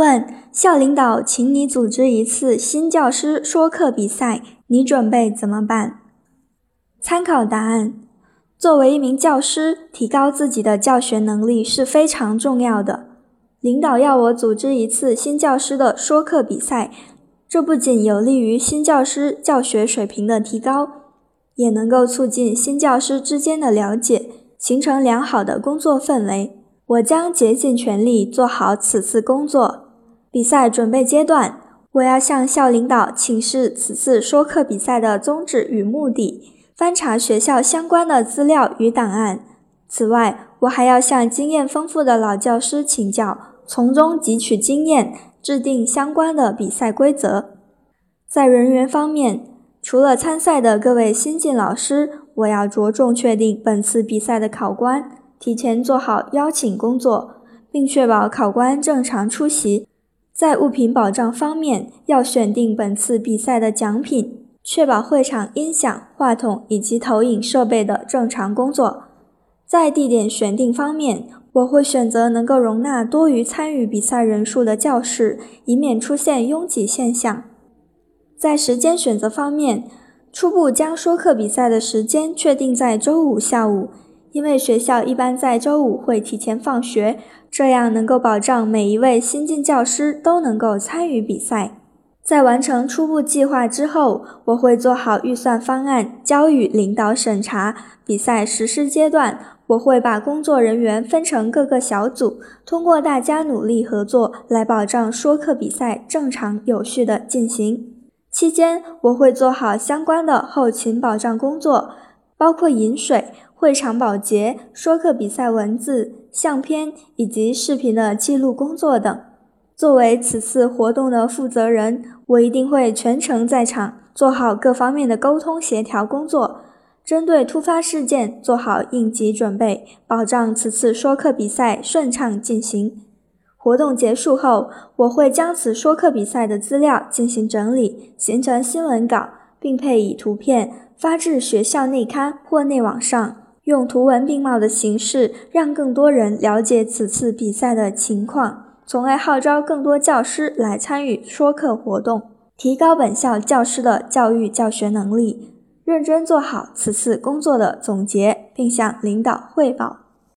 问校领导，请你组织一次新教师说课比赛，你准备怎么办？参考答案：作为一名教师，提高自己的教学能力是非常重要的。领导要我组织一次新教师的说课比赛，这不仅有利于新教师教学水平的提高，也能够促进新教师之间的了解，形成良好的工作氛围。我将竭尽全力做好此次工作。比赛准备阶段，我要向校领导请示此次说课比赛的宗旨与目的，翻查学校相关的资料与档案。此外，我还要向经验丰富的老教师请教，从中汲取经验，制定相关的比赛规则。在人员方面，除了参赛的各位新进老师，我要着重确定本次比赛的考官，提前做好邀请工作，并确保考官正常出席。在物品保障方面，要选定本次比赛的奖品，确保会场音响、话筒以及投影设备的正常工作。在地点选定方面，我会选择能够容纳多余参与比赛人数的教室，以免出现拥挤现象。在时间选择方面，初步将说课比赛的时间确定在周五下午，因为学校一般在周五会提前放学。这样能够保障每一位新进教师都能够参与比赛。在完成初步计划之后，我会做好预算方案，交予领导审查。比赛实施阶段，我会把工作人员分成各个小组，通过大家努力合作来保障说课比赛正常有序的进行。期间，我会做好相关的后勤保障工作，包括饮水。会场保洁、说课比赛文字、相片以及视频的记录工作等。作为此次活动的负责人，我一定会全程在场，做好各方面的沟通协调工作，针对突发事件做好应急准备，保障此次说课比赛顺畅进行。活动结束后，我会将此说课比赛的资料进行整理，形成新闻稿，并配以图片发至学校内刊或内网上。用图文并茂的形式，让更多人了解此次比赛的情况，从而号召更多教师来参与说课活动，提高本校教师的教育教学能力，认真做好此次工作的总结，并向领导汇报。